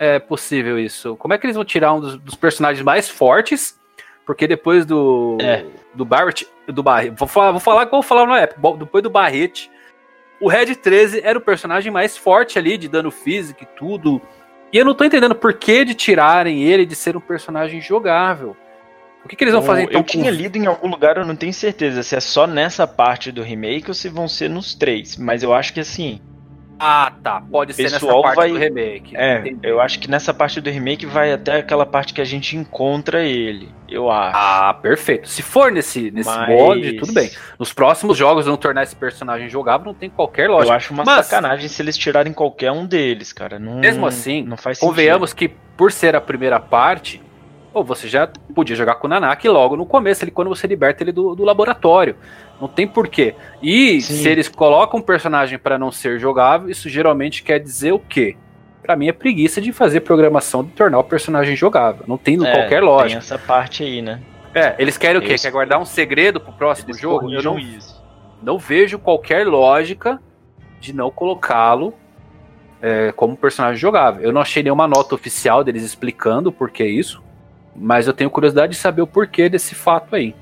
é possível isso? Como é que eles vão tirar um dos, dos personagens mais fortes? Porque depois do é. do Barrett, do Barret, vou falar, vou falar como falar na época, depois do Barret, o Red 13 era o personagem mais forte ali de dano físico e tudo. E eu não tô entendendo por que de tirarem ele de ser um personagem jogável. O que, que eles vão fazer então? Eu tinha lido em algum lugar, eu não tenho certeza se é só nessa parte do remake ou se vão ser nos três. Mas eu acho que assim, ah, tá. Pode ser nessa parte vai... do remake. É, Entendi. eu acho que nessa parte do remake vai até aquela parte que a gente encontra ele. Eu acho. Ah, perfeito. Se for nesse, nesse Mas... mod, tudo bem. Nos próximos jogos vão tornar esse personagem jogável, não tem qualquer lógica. Eu acho uma Mas... sacanagem se eles tirarem qualquer um deles, cara. Não, Mesmo assim, não faz convenhamos que por ser a primeira parte, ou você já podia jogar com o Nanak logo no começo, ele, quando você liberta ele do, do laboratório. Não tem porquê. E Sim. se eles colocam um personagem para não ser jogável, isso geralmente quer dizer o quê? Para mim é preguiça de fazer programação de tornar o personagem jogável. Não tem é, qualquer lógica. Tem essa parte aí, né? É, eles querem o quê? Quer guardar um segredo pro próximo eles jogo? Eu não, isso. não vejo qualquer lógica de não colocá-lo é, como personagem jogável. Eu não achei nenhuma nota oficial deles explicando por que isso. Mas eu tenho curiosidade de saber o porquê desse fato aí.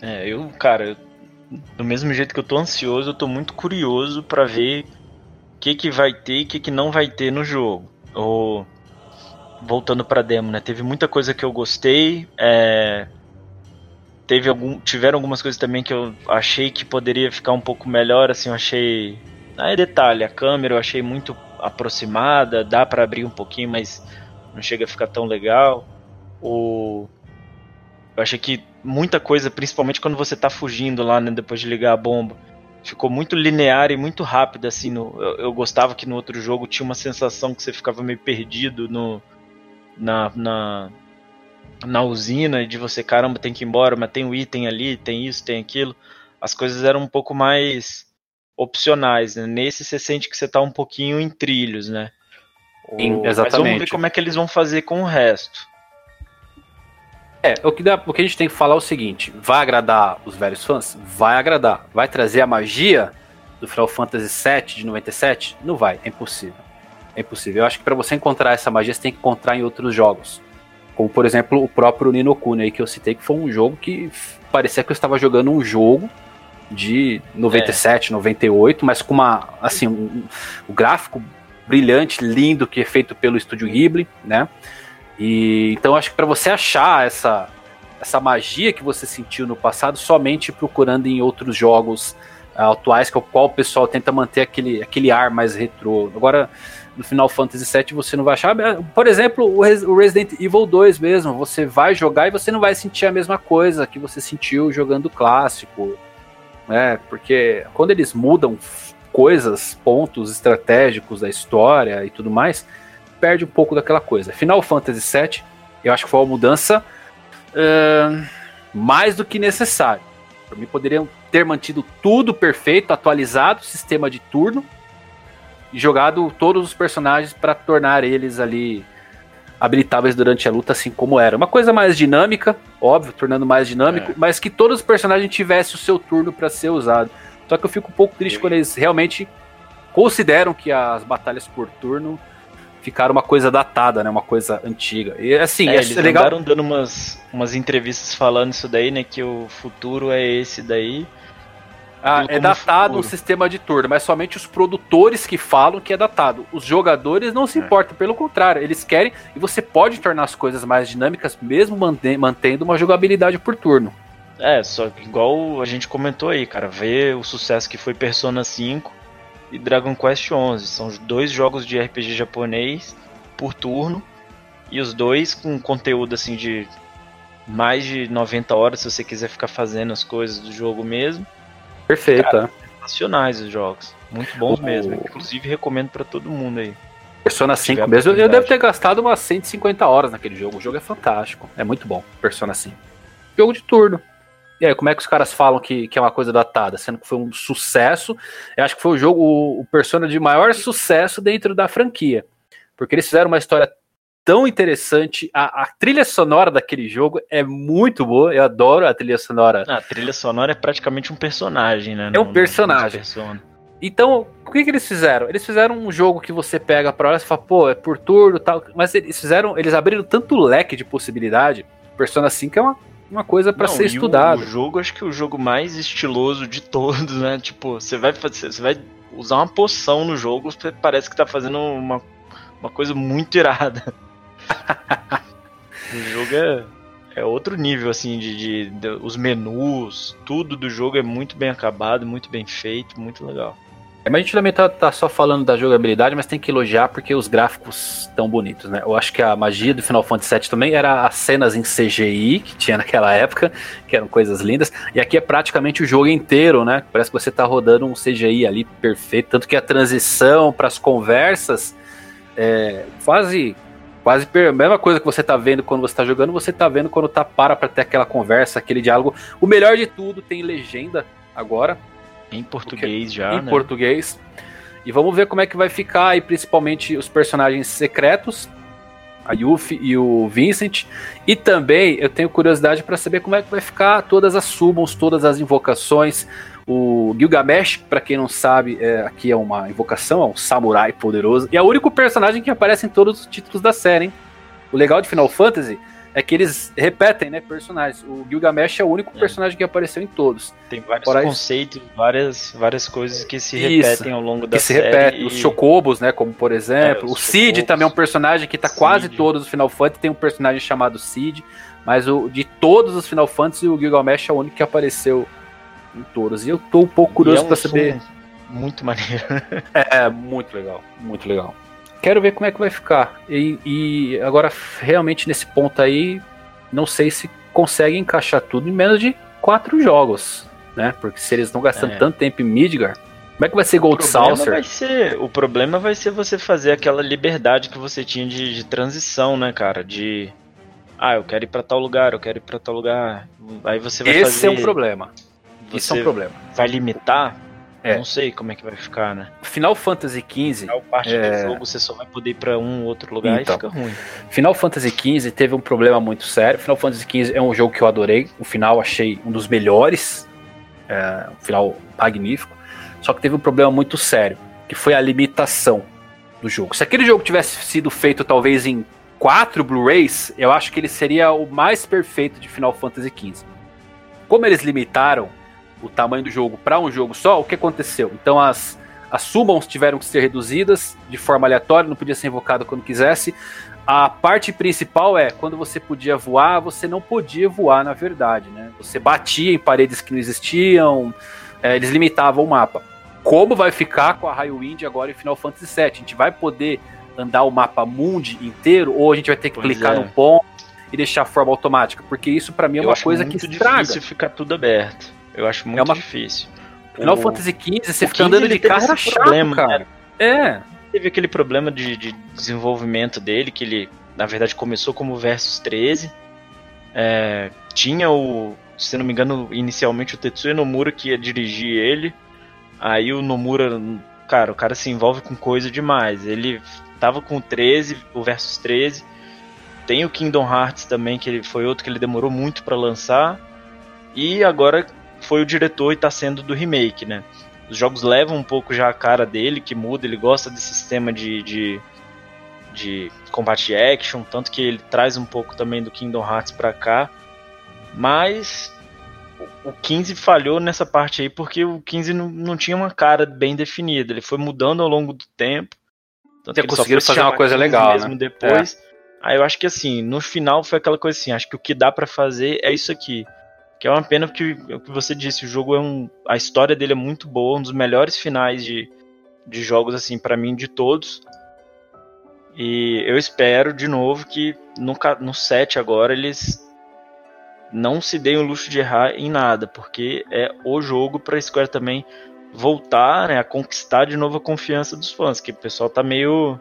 É, eu, cara, do mesmo jeito que eu tô ansioso, eu tô muito curioso para ver o que que vai ter e o que que não vai ter no jogo. Ou, voltando pra demo, né? Teve muita coisa que eu gostei, é, teve algum, tiveram algumas coisas também que eu achei que poderia ficar um pouco melhor, assim, eu achei... Ah, é detalhe, a câmera eu achei muito aproximada, dá para abrir um pouquinho, mas não chega a ficar tão legal. O... Eu achei que muita coisa, principalmente quando você tá fugindo lá, né, depois de ligar a bomba, ficou muito linear e muito rápido, assim, no... eu, eu gostava que no outro jogo tinha uma sensação que você ficava meio perdido no... na, na, na usina, de você, caramba, tem que ir embora, mas tem o um item ali, tem isso, tem aquilo. As coisas eram um pouco mais opcionais, né? Nesse você sente que você tá um pouquinho em trilhos, né? Sim, exatamente. Mas vamos ver como é que eles vão fazer com o resto. É, o que, dá, o que a gente tem que falar é o seguinte: vai agradar os velhos fãs? Vai agradar. Vai trazer a magia? do Final Fantasy VII de 97? Não vai, é impossível. É impossível. Eu acho que para você encontrar essa magia, você tem que encontrar em outros jogos. Como, por exemplo, o próprio Nino Kuni aí que eu citei, que foi um jogo que parecia que eu estava jogando um jogo de 97, é. 98, mas com uma, assim, um, um gráfico brilhante, lindo, que é feito pelo estúdio Ghibli, né? E então acho que para você achar essa essa magia que você sentiu no passado somente procurando em outros jogos uh, atuais, que é o qual o pessoal tenta manter aquele, aquele ar mais retrô. Agora, no Final Fantasy VII você não vai achar. Por exemplo, o Resident Evil 2 mesmo, você vai jogar e você não vai sentir a mesma coisa que você sentiu jogando clássico. Né? Porque quando eles mudam coisas, pontos estratégicos da história e tudo mais, perde um pouco daquela coisa. Final Fantasy VII, eu acho que foi uma mudança uh, mais do que necessária. Para mim, poderiam ter mantido tudo perfeito, atualizado, sistema de turno, e jogado todos os personagens para tornar eles ali habilitáveis durante a luta, assim como era. Uma coisa mais dinâmica, óbvio, tornando mais dinâmico, é. mas que todos os personagens tivessem o seu turno para ser usado. Só que eu fico um pouco triste quando eles realmente consideram que as batalhas por turno ficaram uma coisa datada, né? Uma coisa antiga. E assim, é, é eles legal. andaram dando umas, umas entrevistas falando isso daí, né? Que o futuro é esse daí. Ah, é datado futuro. o sistema de turno, mas somente os produtores que falam que é datado. Os jogadores não se é. importam, pelo contrário, eles querem e você pode tornar as coisas mais dinâmicas mesmo mantendo uma jogabilidade por turno. É, só que igual a gente comentou aí, cara, ver o sucesso que foi Persona 5 e Dragon Quest 11, são dois jogos de RPG japonês por turno e os dois com conteúdo assim de mais de 90 horas se você quiser ficar fazendo as coisas do jogo mesmo. Perfeito, Cara, é. Nacionais os jogos, muito bons o... mesmo, inclusive recomendo para todo mundo aí. Persona 5 mesmo, eu devo ter gastado umas 150 horas naquele jogo. O jogo é fantástico, é muito bom, Persona 5. Jogo de turno. E aí, como é que os caras falam que, que é uma coisa datada? Sendo que foi um sucesso. Eu acho que foi o jogo, o, o Persona de maior sucesso dentro da franquia. Porque eles fizeram uma história tão interessante. A, a, trilha sonora daquele jogo é muito boa. Eu adoro a trilha sonora. Ah, a trilha sonora é praticamente um personagem, né? É um personagem. Então, o que, que eles fizeram? Eles fizeram um jogo que você pega pra olhar e fala, pô, é por turno tal. Mas eles fizeram. Eles abriram tanto leque de possibilidade. Persona 5 é uma uma coisa para ser estudada. O, o jogo, acho que é o jogo mais estiloso de todos, né? Tipo, você vai fazer, você vai usar uma poção no jogo, parece que tá fazendo uma, uma coisa muito irada. o jogo é, é outro nível, assim, de, de, de, os menus, tudo do jogo é muito bem acabado, muito bem feito, muito legal. É, mas a gente também tá, tá, só falando da jogabilidade, mas tem que elogiar porque os gráficos estão bonitos, né? Eu acho que a magia do Final Fantasy VII também era as cenas em CGI que tinha naquela época, que eram coisas lindas. E aqui é praticamente o jogo inteiro, né? Parece que você tá rodando um CGI ali perfeito. Tanto que a transição para as conversas é quase. Quase a mesma coisa que você tá vendo quando você tá jogando, você tá vendo quando tá para pra ter aquela conversa, aquele diálogo. O melhor de tudo tem legenda agora, em português já, Em né? português. E vamos ver como é que vai ficar aí, principalmente os personagens secretos, a Yuffie e o Vincent. E também eu tenho curiosidade para saber como é que vai ficar todas as summons, todas as invocações. O Gilgamesh, para quem não sabe, é, aqui é uma invocação, é um samurai poderoso. E é o único personagem que aparece em todos os títulos da série, hein? O legal de Final Fantasy é que eles repetem, né, personagens. O Gilgamesh é o único é. personagem que apareceu em todos. Tem vários Fora conceitos, isso... várias, várias coisas que se repetem ao longo da que série. Que se repetem. E... Os Chocobos, né, como por exemplo. É, o Cid também é um personagem que tá Cid. quase todos os Final Fantasy. Tem um personagem chamado Cid. Mas o, de todos os Final Fantasy, o Gilgamesh é o único que apareceu em todos. E eu tô um pouco curioso é um para saber. Muito maneiro. é, muito legal. Muito legal quero ver como é que vai ficar. E, e, agora, realmente, nesse ponto aí, não sei se consegue encaixar tudo em menos de quatro jogos, né? Porque se eles estão gastando é. tanto tempo em Midgar, como é que vai ser Gold Saucer? Vai ser, o problema vai ser você fazer aquela liberdade que você tinha de, de transição, né, cara? De. Ah, eu quero ir para tal lugar, eu quero ir para tal lugar. Aí você vai Esse fazer. Esse é um problema. Isso é um problema. Vai limitar é. Não sei como é que vai ficar, né? Final Fantasy XV. Final parte é... do jogo você só vai poder ir pra um outro lugar então, e fica ruim. Final Fantasy XV teve um problema muito sério. Final Fantasy XV é um jogo que eu adorei. O final achei um dos melhores. É, um final magnífico. Só que teve um problema muito sério, que foi a limitação do jogo. Se aquele jogo tivesse sido feito talvez em quatro Blu-rays, eu acho que ele seria o mais perfeito de Final Fantasy XV. Como eles limitaram o tamanho do jogo para um jogo só, o que aconteceu? Então as, as summons tiveram que ser reduzidas de forma aleatória, não podia ser invocado quando quisesse. A parte principal é quando você podia voar, você não podia voar na verdade, né? Você batia em paredes que não existiam, é, eles limitavam o mapa. Como vai ficar com a Highwind agora em Final Fantasy VII? A gente vai poder andar o mapa mundi inteiro ou a gente vai ter que pois clicar é. no ponto e deixar a forma automática? Porque isso para mim é Eu uma coisa que estraga. É difícil ficar tudo aberto. Eu acho muito é uma... difícil. Final o... Fantasy XV, você fica andando de carro chato, problema, cara. É. Teve aquele problema de, de, desenvolvimento dele, que ele, na verdade, começou como Versus 13. É, tinha o, se não me engano, inicialmente o Tetsuya Nomura que ia dirigir ele. Aí o Nomura, cara, o cara se envolve com coisa demais. Ele tava com o 13, o Versus 13. Tem o Kingdom Hearts também, que ele foi outro que ele demorou muito para lançar. E agora foi o diretor e tá sendo do remake, né? Os jogos levam um pouco já a cara dele, que muda, ele gosta desse sistema de, de, de combate action, tanto que ele traz um pouco também do Kingdom Hearts pra cá. Mas o 15 falhou nessa parte aí porque o 15 não, não tinha uma cara bem definida, ele foi mudando ao longo do tempo. Tanto que conseguiram fazer uma coisa legal, mesmo né? depois. É. Aí eu acho que assim, no final foi aquela coisa assim, acho que o que dá para fazer é isso aqui. Que é uma pena porque o que você disse, o jogo é um. A história dele é muito boa, um dos melhores finais de, de jogos, assim, para mim, de todos. E eu espero, de novo, que no, no 7 agora eles não se deem o luxo de errar em nada, porque é o jogo pra Square também voltar né, a conquistar de novo a confiança dos fãs, que o pessoal tá meio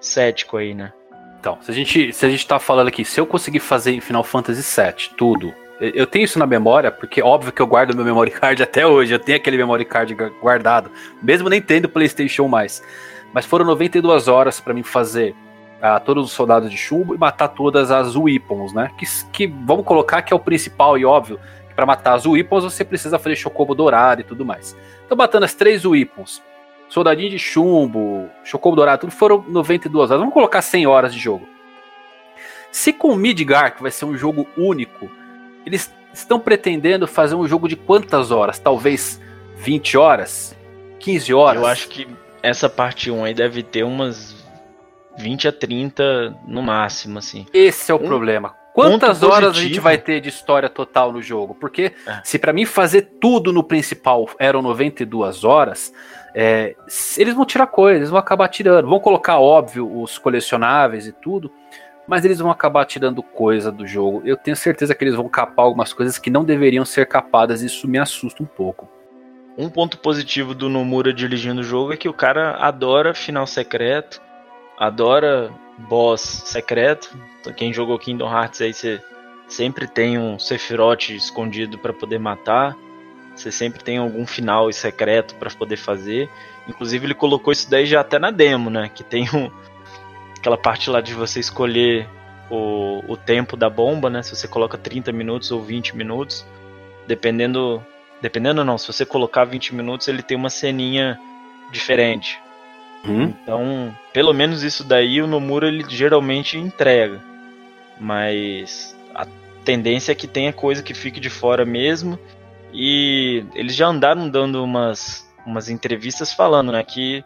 cético aí, né? Então, se a gente, se a gente tá falando aqui, se eu conseguir fazer em Final Fantasy VII tudo, eu tenho isso na memória, porque óbvio que eu guardo meu memory card até hoje. Eu tenho aquele memory card guardado, mesmo nem tendo PlayStation mais. Mas foram 92 horas para mim fazer uh, todos os soldados de chumbo e matar todas as weapons, né? Que, que vamos colocar que é o principal e óbvio. Para matar as weapons você precisa fazer chocobo dourado e tudo mais. Então matando as três weapons, soldadinho de chumbo, chocobo dourado, tudo foram 92 horas. Vamos colocar 100 horas de jogo. Se com Midgar, que vai ser um jogo único, eles estão pretendendo fazer um jogo de quantas horas? Talvez 20 horas? 15 horas? Eu acho que essa parte 1 aí deve ter umas 20 a 30 no máximo, assim. Esse é o um problema. Quantas horas positivo. a gente vai ter de história total no jogo? Porque é. se para mim fazer tudo no principal eram 92 horas, é, eles vão tirar coisas, eles vão acabar tirando. Vão colocar, óbvio, os colecionáveis e tudo mas eles vão acabar tirando coisa do jogo. Eu tenho certeza que eles vão capar algumas coisas que não deveriam ser capadas, e isso me assusta um pouco. Um ponto positivo do Nomura dirigindo o jogo é que o cara adora final secreto, adora boss secreto. Quem jogou Kingdom Hearts aí, você sempre tem um Sephiroth escondido para poder matar. Você sempre tem algum final secreto para poder fazer. Inclusive ele colocou isso daí já até na demo, né? Que tem um, aquela parte lá de você escolher o, o tempo da bomba, né? Se você coloca 30 minutos ou 20 minutos, dependendo. Dependendo não, se você colocar 20 minutos, ele tem uma ceninha diferente. Hum? Então, pelo menos isso daí o Nomura ele geralmente entrega. Mas a tendência é que tenha coisa que fique de fora mesmo. E eles já andaram dando umas, umas entrevistas falando, né, que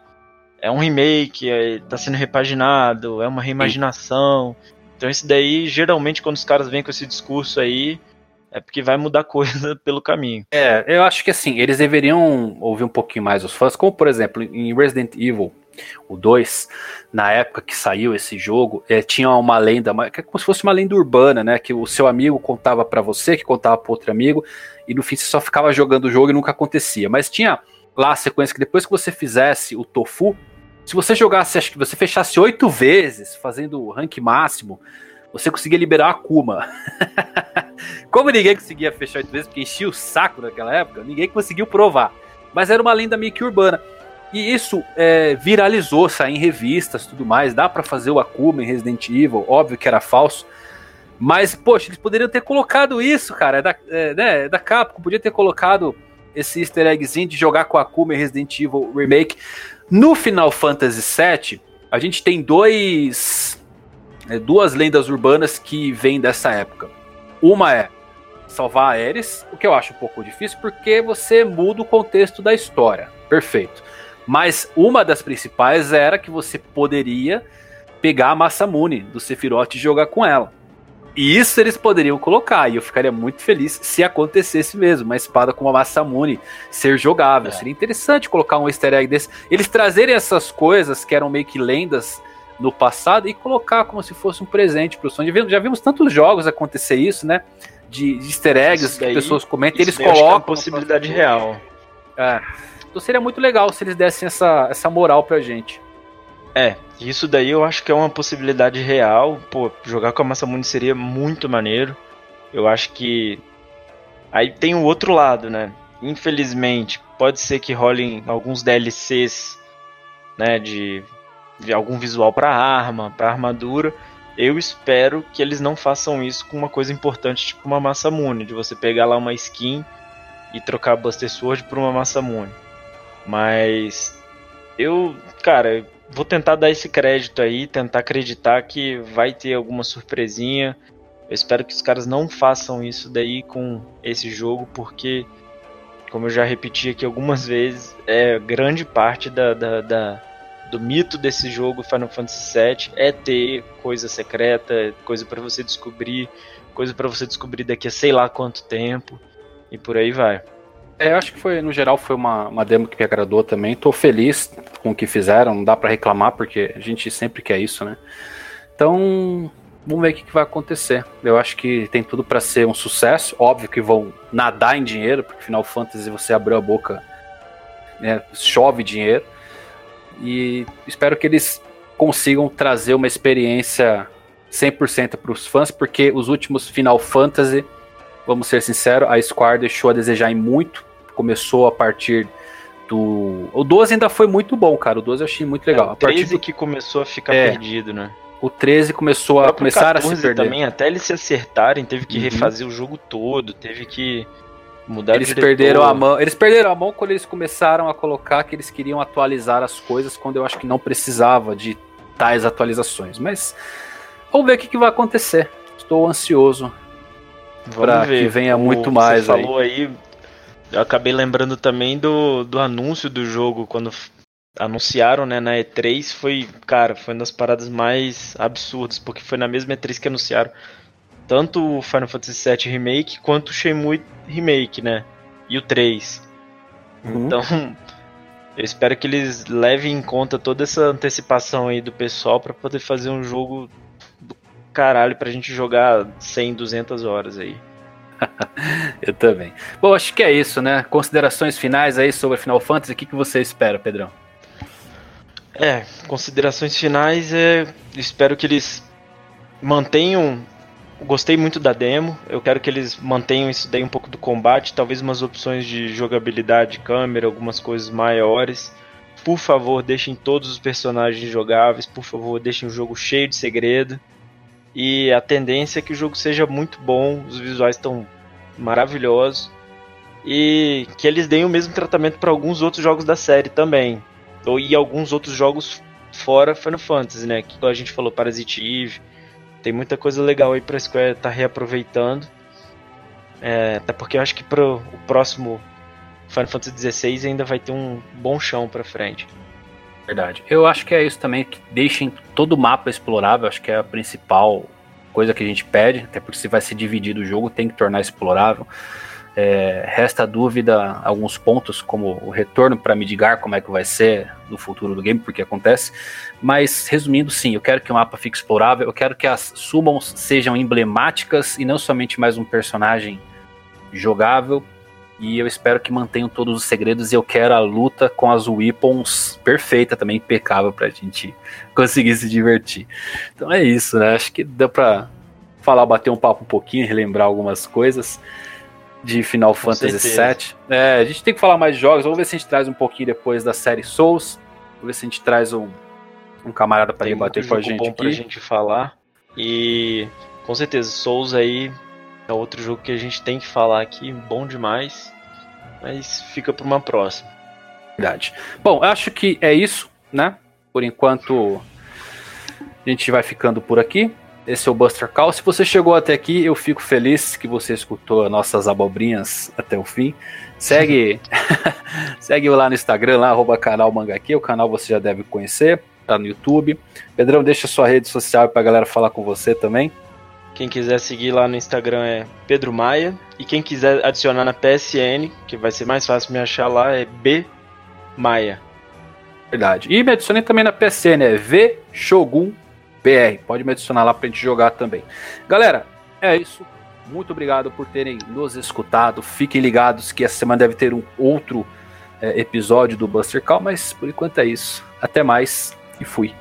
é um remake, é, tá sendo repaginado, é uma reimaginação. Então isso daí, geralmente, quando os caras vêm com esse discurso aí, é porque vai mudar coisa pelo caminho. É, eu acho que assim, eles deveriam ouvir um pouquinho mais os fãs, como por exemplo, em Resident Evil, o 2, na época que saiu esse jogo, é, tinha uma lenda, que é como se fosse uma lenda urbana, né? Que o seu amigo contava para você, que contava para outro amigo, e no fim você só ficava jogando o jogo e nunca acontecia. Mas tinha lá a sequência que depois que você fizesse o tofu, se você jogasse, acho que você fechasse oito vezes, fazendo o rank máximo, você conseguia liberar a Akuma. Como ninguém conseguia fechar oito vezes, porque enchia o saco naquela época, ninguém conseguiu provar. Mas era uma lenda meio que urbana. E isso é, viralizou, saiu em revistas tudo mais. Dá para fazer o Akuma em Resident Evil, óbvio que era falso. Mas, poxa, eles poderiam ter colocado isso, cara. É da, é, né, é da Capcom, podia ter colocado esse easter eggzinho de jogar com a Akuma e Resident Evil Remake. No Final Fantasy VII, a gente tem dois, é, duas lendas urbanas que vêm dessa época. Uma é salvar a Ares, o que eu acho um pouco difícil, porque você muda o contexto da história. Perfeito. Mas uma das principais era que você poderia pegar a Massamune do Sephiroth e jogar com ela. E isso eles poderiam colocar, e eu ficaria muito feliz se acontecesse mesmo, uma espada com uma Massamune ser jogável. É. Seria interessante colocar um easter egg desse. Eles trazerem essas coisas que eram meio que lendas no passado e colocar como se fosse um presente para o som. Já vimos tantos jogos acontecer isso, né? De, de easter eggs daí, que pessoas comentam e eles é colocam. É uma possibilidade real. É. Então seria muito legal se eles dessem essa, essa moral pra gente. É, isso daí eu acho que é uma possibilidade real. Pô, jogar com a Massamune seria muito maneiro. Eu acho que. Aí tem o outro lado, né? Infelizmente, pode ser que rolem alguns DLCs, né? De, de algum visual pra arma, pra armadura. Eu espero que eles não façam isso com uma coisa importante, tipo uma Massamune, de você pegar lá uma skin e trocar Buster Sword por uma Massamune. Mas eu, cara, vou tentar dar esse crédito aí, tentar acreditar que vai ter alguma surpresinha. Eu espero que os caras não façam isso daí com esse jogo, porque, como eu já repeti aqui algumas vezes, é grande parte da, da, da do mito desse jogo Final Fantasy VII é ter coisa secreta, coisa para você descobrir, coisa para você descobrir daqui a sei lá quanto tempo e por aí vai. É, eu acho que foi, no geral, foi uma, uma demo que me agradou também. Tô feliz com o que fizeram, não dá para reclamar, porque a gente sempre quer isso, né? Então, vamos ver o que, que vai acontecer. Eu acho que tem tudo para ser um sucesso. Óbvio que vão nadar em dinheiro, porque Final Fantasy você abriu a boca, né, chove dinheiro. E espero que eles consigam trazer uma experiência 100% para os fãs, porque os últimos Final Fantasy, vamos ser sinceros, a Square deixou a desejar em muito começou a partir do. O 12 ainda foi muito bom, cara. O 12 eu achei muito legal. É, o 13 do... que começou a ficar é, perdido, né? O 13 começou a começar a se perder. também, até eles se acertarem, teve que uhum. refazer o jogo todo, teve que mudar Eles perderam a mão. Eles perderam a mão quando eles começaram a colocar que eles queriam atualizar as coisas quando eu acho que não precisava de tais atualizações. Mas vamos ver o que, que vai acontecer. Estou ansioso para que venha o, muito mais. Você aí. falou aí eu acabei lembrando também do, do anúncio do jogo, quando anunciaram né, na E3, foi, cara, foi uma das paradas mais absurdas, porque foi na mesma E3 que anunciaram tanto o Final Fantasy VII Remake quanto o Shenmue Remake, né? E o 3. Uhum. Então, eu espero que eles levem em conta toda essa antecipação aí do pessoal para poder fazer um jogo do caralho pra gente jogar 100, 200 horas aí. eu também. Bom, acho que é isso, né? Considerações finais aí sobre Final Fantasy. O que, que você espera, Pedrão? É, considerações finais é. Espero que eles mantenham. Gostei muito da demo. Eu quero que eles mantenham isso daí um pouco do combate, talvez umas opções de jogabilidade, câmera, algumas coisas maiores. Por favor, deixem todos os personagens jogáveis. Por favor, deixem o jogo cheio de segredo. E a tendência é que o jogo seja muito bom, os visuais estão maravilhosos. E que eles deem o mesmo tratamento para alguns outros jogos da série também. Ou e alguns outros jogos fora Final Fantasy, né? Que a gente falou Parasite Eve. Tem muita coisa legal aí pra Square tá reaproveitando. É, até porque eu acho que pro o próximo Final Fantasy XVI ainda vai ter um bom chão pra frente. Verdade. Eu acho que é isso também, que deixem todo o mapa explorável, acho que é a principal coisa que a gente pede, até porque se vai ser dividido o jogo, tem que tornar explorável. É, resta dúvida alguns pontos, como o retorno para Midgar, como é que vai ser no futuro do game, porque acontece. Mas, resumindo, sim, eu quero que o mapa fique explorável, eu quero que as summons sejam emblemáticas e não somente mais um personagem jogável, e eu espero que mantenham todos os segredos. E eu quero a luta com as weapons perfeita também, impecável, pra gente conseguir se divertir. Então é isso, né? Acho que deu pra falar, bater um papo um pouquinho, relembrar algumas coisas de Final com Fantasy VII. É, a gente tem que falar mais de jogos. Vamos ver se a gente traz um pouquinho depois da série Souls. Vamos ver se a gente traz um, um camarada para debater com a gente. Bom aqui. pra gente falar. E com certeza, Souls aí é outro jogo que a gente tem que falar aqui, bom demais. mas fica para uma próxima. Verdade. Bom, acho que é isso, né? Por enquanto, a gente vai ficando por aqui. Esse é o Buster Call. Se você chegou até aqui, eu fico feliz que você escutou nossas abobrinhas até o fim. Segue, segue lá no Instagram, lá, arroba canal Mangaque. O canal você já deve conhecer, tá no YouTube. Pedrão, deixa sua rede social pra galera falar com você também. Quem quiser seguir lá no Instagram é Pedro Maia. E quem quiser adicionar na PSN, que vai ser mais fácil me achar lá, é B Maia. Verdade. E me adicione também na PSN, é V Shogun BR. Pode me adicionar lá pra gente jogar também. Galera, é isso. Muito obrigado por terem nos escutado. Fiquem ligados que essa semana deve ter um outro é, episódio do Buster Call, mas por enquanto é isso. Até mais e fui.